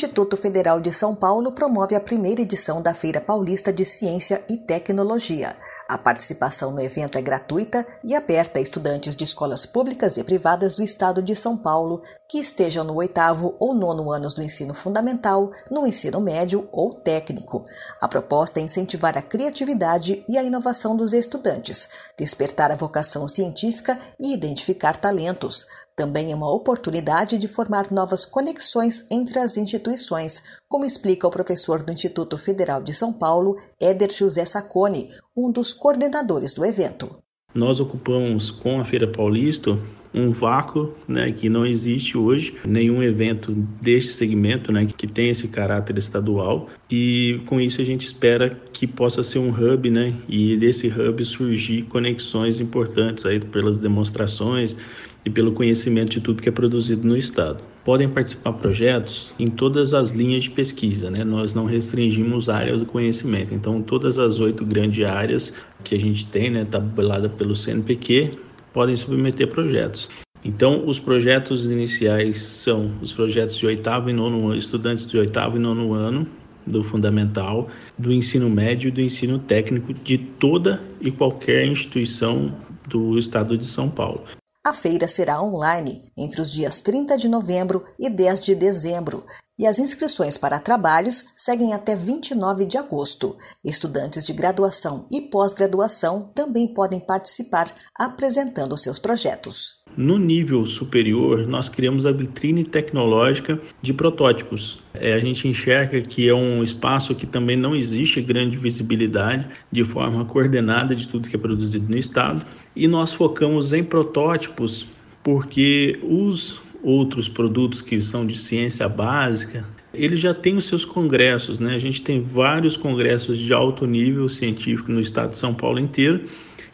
Instituto Federal de São Paulo promove a primeira edição da Feira Paulista de Ciência e Tecnologia. A participação no evento é gratuita e aberta a estudantes de escolas públicas e privadas do estado de São Paulo que estejam no oitavo ou nono anos do ensino fundamental, no ensino médio ou técnico. A proposta é incentivar a criatividade e a inovação dos estudantes, despertar a vocação científica e identificar talentos. Também é uma oportunidade de formar novas conexões entre as instituições, como explica o professor do Instituto Federal de São Paulo, Éder José Sacone, um dos coordenadores do evento. Nós ocupamos com a Feira Paulista um vácuo né, que não existe hoje, nenhum evento deste segmento né, que tem esse caráter estadual e com isso a gente espera que possa ser um hub né, e desse hub surgir conexões importantes aí pelas demonstrações e pelo conhecimento de tudo que é produzido no estado. Podem participar projetos em todas as linhas de pesquisa, né? Nós não restringimos áreas do conhecimento. Então, todas as oito grandes áreas que a gente tem, né, tabelada pelo CNPq, podem submeter projetos. Então, os projetos iniciais são os projetos de oitavo e nono ano, estudantes de oitavo e nono ano do fundamental, do ensino médio e do ensino técnico de toda e qualquer instituição do estado de São Paulo. A feira será online entre os dias 30 de novembro e 10 de dezembro e as inscrições para trabalhos seguem até 29 de agosto. Estudantes de graduação e pós-graduação também podem participar apresentando seus projetos. No nível superior, nós criamos a vitrine tecnológica de protótipos. É, a gente enxerga que é um espaço que também não existe grande visibilidade de forma coordenada de tudo que é produzido no estado, e nós focamos em protótipos porque os outros produtos que são de ciência básica, eles já têm os seus congressos, né? A gente tem vários congressos de alto nível científico no estado de São Paulo inteiro.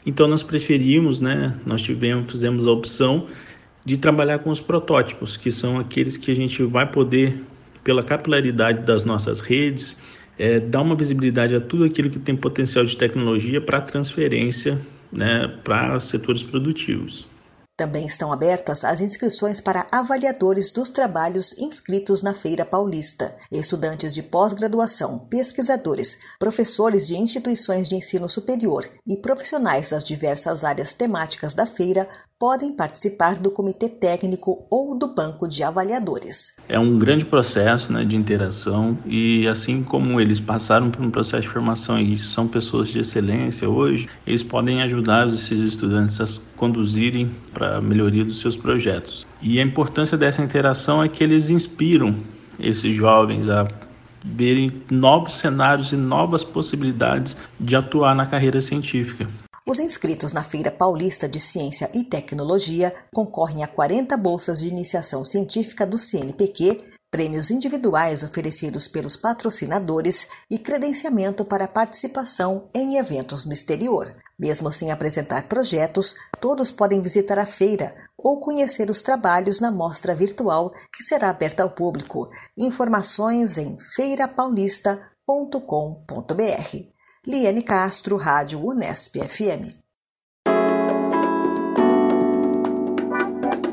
Então nós preferimos, né? Nós tivemos, fizemos a opção de trabalhar com os protótipos, que são aqueles que a gente vai poder, pela capilaridade das nossas redes, é, dar uma visibilidade a tudo aquilo que tem potencial de tecnologia para transferência, né? Para setores produtivos. Também estão abertas as inscrições para avaliadores dos trabalhos inscritos na Feira Paulista. Estudantes de pós-graduação, pesquisadores, professores de instituições de ensino superior e profissionais das diversas áreas temáticas da feira podem participar do comitê técnico ou do banco de avaliadores. É um grande processo né, de interação e assim como eles passaram por um processo de formação e são pessoas de excelência hoje, eles podem ajudar esses estudantes a conduzirem para a melhoria dos seus projetos. E a importância dessa interação é que eles inspiram esses jovens a verem novos cenários e novas possibilidades de atuar na carreira científica. Os inscritos na Feira Paulista de Ciência e Tecnologia concorrem a 40 bolsas de iniciação científica do CNPq, prêmios individuais oferecidos pelos patrocinadores e credenciamento para participação em eventos no exterior. Mesmo sem apresentar projetos, todos podem visitar a feira ou conhecer os trabalhos na mostra virtual que será aberta ao público. Informações em feirapaulista.com.br. Liane Castro, Rádio Unesp FM.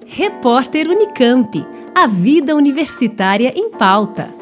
Repórter Unicamp. A vida universitária em pauta.